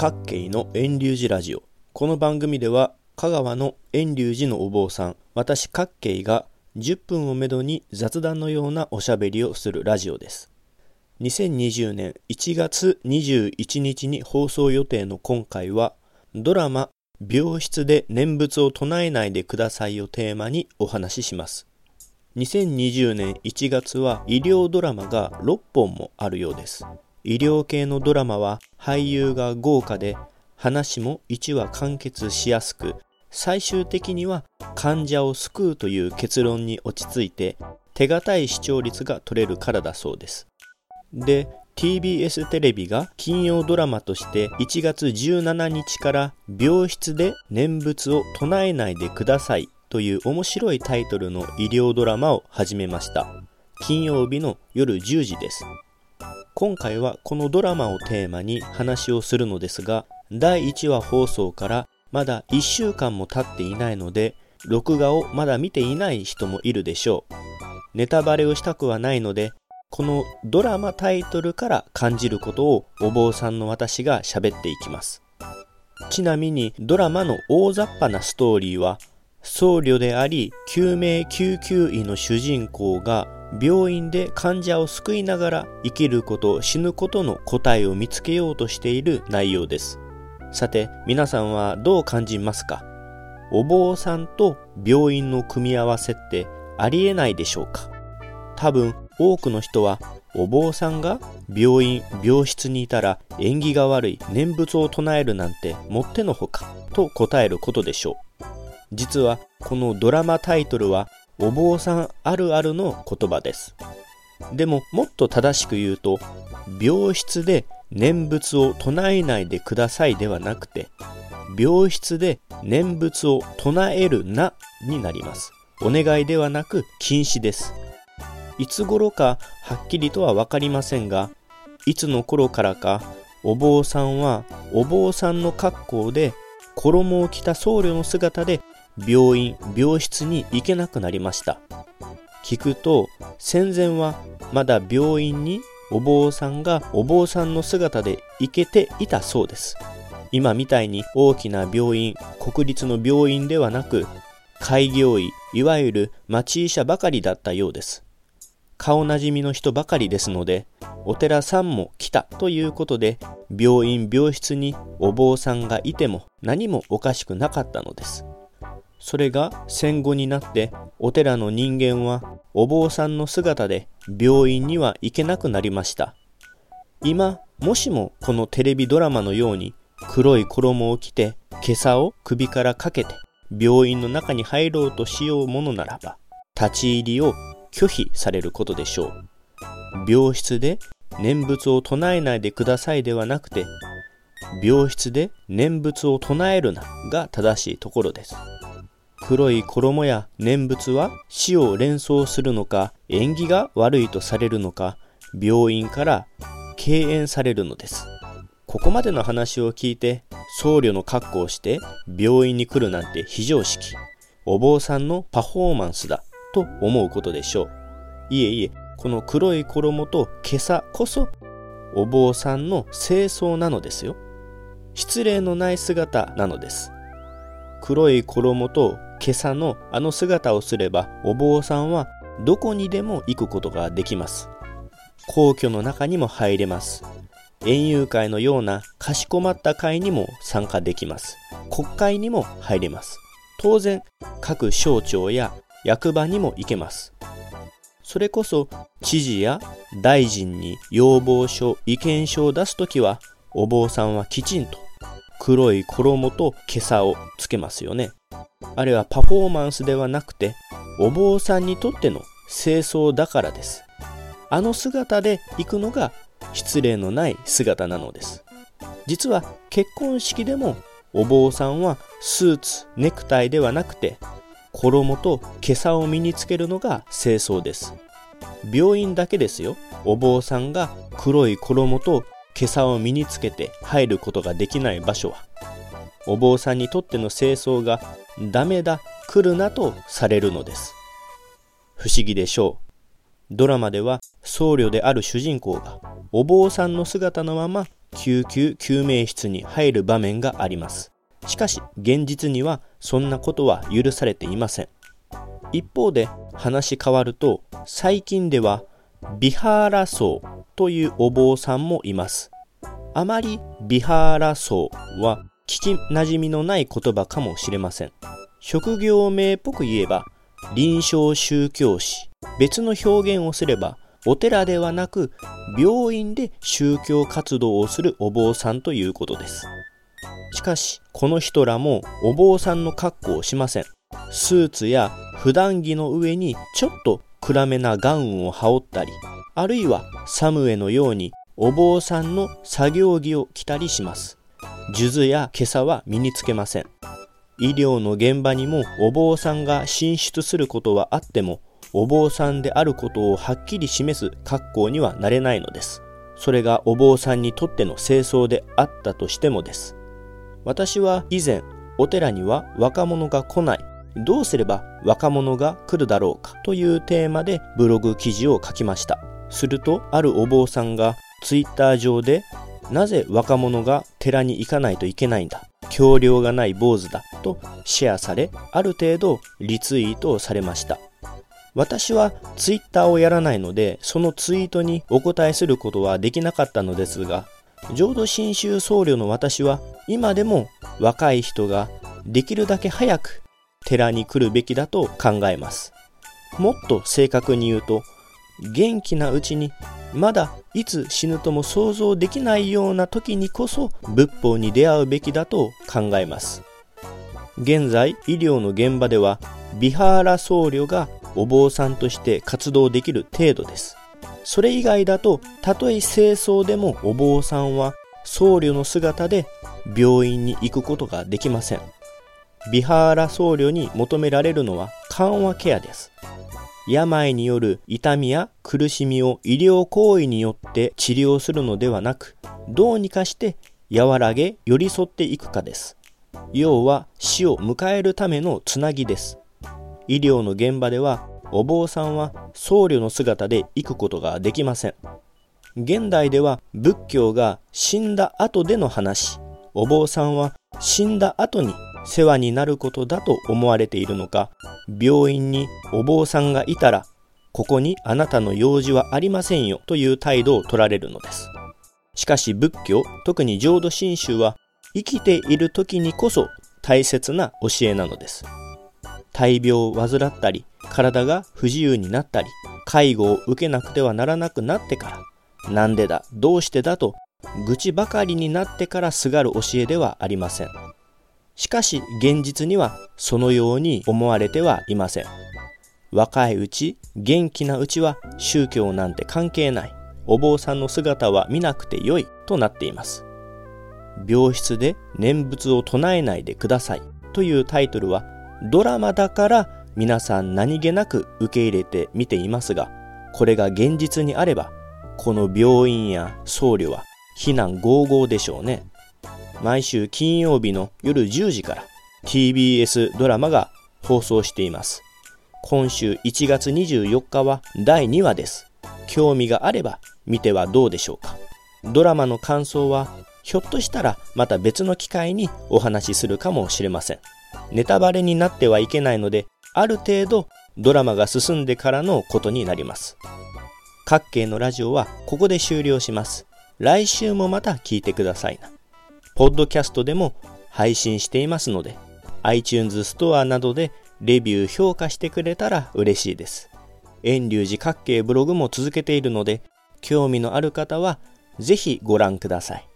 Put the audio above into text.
各系の遠流寺ラジオ。この番組では香川の遠流寺のお坊さん私各系が10分をめどに雑談のようなおしゃべりをするラジオです。2020年1月21日に放送予定の今回はドラマ病室で念仏を唱えないでくださいをテーマにお話しします。2020年1月は医療ドラマが6本もあるようです。医療系のドラマは俳優が豪華で話も1話完結しやすく最終的には患者を救うという結論に落ち着いて手堅い視聴率が取れるからだそうです。で TBS テレビが金曜ドラマとして1月17日から病室で念仏を唱えないでくださいという面白いタイトルの医療ドラマを始めました。金曜日の夜10時です。今回はこのドラマをテーマに話をするのですが第1話放送からまだ1週間も経っていないので録画をまだ見ていない人もいるでしょう。ネタバレをしたくはないのでこのドラマタイトルから感じることをお坊さんの私が喋っていきます。ちなみにドラマの大雑把なストーリーは僧侶であり救命救急医の主人公が病院で患者を救いながら生きること死ぬことの答えを見つけようとしている内容です。さて皆さんはどう感じますか？お坊さんと病院の組み合わせってありえないでしょうか？多分多くの人はお坊さんが病院病室にいたら縁起が悪い念仏を唱えるなんてもってのほかと答えることでしょう。実はこのドラマタイトルはお坊さんあるあるの言葉です。でももっと正しく言うと、病室で念仏を唱えないでくださいではなくて、病室で念仏を唱えるなになります。お願いではなく禁止です。いつ頃かはっきりとはわかりませんが、いつの頃からかお坊さんはお坊さんの格好で衣を着た僧侶の姿で病院、病室に行けなくなりました。聞くと、戦前はまだ病院にお坊さんがお坊さんの姿で行けていたそうです。今みたいに大きな病院、国立の病院ではなく、開業医、いわゆる町医者ばかりだったようです。顔なじみの人ばかりですので、お寺さんも来たということで、病院、病室にお坊さんがいても何もおかしくなかったのです。それが戦後になってお寺の人間はお坊さんの姿で病院には行けなくなりました。今もしもこのテレビドラマのように黒い衣を着て今朝を首からかけて病院の中に入ろうとしようものならば立ち入りを拒否されることでしょう。病室で念仏を唱えないでくださいではなくて病室で念仏を唱えるなが正しいところです。黒い衣や念仏は死を連想するのか縁起が悪いとされるのか病院から敬遠されるのです。ここまでの話を聞いて僧侶の格好をして病院に来るなんて非常識。お坊さんのパフォーマンスだと思うことでしょう。いえいえこの黒い衣と今朝こそお坊さんの清掃なのですよ。失礼のない姿なのです。黒い衣と今朝のあの姿をすればお坊さんはどこにでも行くことができます。皇居の中にも入れます。園遊会のようなかしこまった会にも参加できます。国会にも入れます。当然各省庁や役場にも行けます。それこそ知事や大臣に要望書意見書を出すときはお坊さんはきちんと黒い衣と今朝をつけますよね。あれはパフォーマンスではなくてお坊さんにとっての清掃だからです。あの姿で行くのが失礼のない姿なのです。実は結婚式でもお坊さんはスーツネクタイではなくて衣と今朝を身につけるのが清掃です。病院だけですよ。お坊さんが黒い衣と今朝を身につけて入ることができない場所は。お坊さんにとっての清掃がダメだ、来るなとされるのです。不思議でしょう。ドラマでは僧侶である主人公がお坊さんの姿のまま救急救命室に入る場面があります。しかし現実にはそんなことは許されていません。一方で話変わると最近ではビハーラ僧というお坊さんもいます。あまりビハーラ僧は聞き馴染みのない言葉かもしれません。職業名っぽく言えば臨床宗教師。別の表現をすればお寺ではなく病院で宗教活動をするお坊さんということです。しかしこの人らもお坊さんの格好をしません。スーツや普段着の上にちょっと暗めなガウンを羽織ったり、あるいはサムエのようにお坊さんの作業着を着たりします。数珠や今朝は身につけません。医療の現場にもお坊さんが進出することはあっても、お坊さんであることをはっきり示す格好にはなれないのです。それがお坊さんにとっての清掃であったとしてもです。私は以前、お寺には若者が来ない、どうすれば若者が来るだろうかというテーマでブログ記事を書きました。すると、あるお坊さんがツイッター上で、なぜ若者が寺に行かないといけないんだ？教養がない坊主だ？とシェアされ、ある程度リツイートをされました。私はツイッターをやらないので、そのツイートにお答えすることはできなかったのですが、浄土真宗僧侶の私は今でも若い人ができるだけ早く寺に来るべきだと考えます。もっと正確に言うと、元気なうちにまだいつ死ぬとも想像できないような時にこそ仏法に出会うべきだと考えます。現在医療の現場ではビハーラ僧侶がお坊さんとして活動できる程度です。それ以外だと、たとえ清掃でもお坊さんは僧侶の姿で病院に行くことができません。ビハーラ僧侶に求められるのは緩和ケアです。病による痛みや苦しみを医療行為によって治療するのではなく、どうにかして和らげ寄り添っていくかです。要は死を迎えるためのつなぎです。医療の現場ではお坊さんは僧侶の姿で行くことができません。現代では仏教が死んだ後での話、お坊さんは死んだ後に世話になることだと思われているのか、病院にお坊さんがいたら、ここにあなたの用事はありませんよという態度を取られるのです。しかし仏教、特に浄土真宗は生きている時にこそ大切な教えなのです。大病を患ったり、体が不自由になったり、介護を受けなくてはならなくなってから、なんでだ、どうしてだと、愚痴ばかりになってからすがる教えではありません。しかし現実にはそのように思われてはいません。若いうち、元気なうちは宗教なんて関係ない。お坊さんの姿は見なくてよいとなっています。病室で念仏を唱えないでくださいというタイトルはドラマだから皆さん何気なく受け入れて見ていますが、これが現実にあれば、この病院や僧侶は非難合々でしょうね。毎週金曜日の夜10時から TBS ドラマが放送しています。今週1月24日は第2話です。興味があれば見てはどうでしょうか。ドラマの感想はひょっとしたらまた別の機会にお話しするかもしれません。ネタバレになってはいけないので、ある程度ドラマが進んでからのことになります。各系のラジオはここで終了します。来週もまた聞いてくださいな。ポッドキャストでも配信していますので、iTunes ストアなどでレビュー評価してくれたら嬉しいです。遠隆寺各系ブログも続けているので、興味のある方はぜひご覧ください。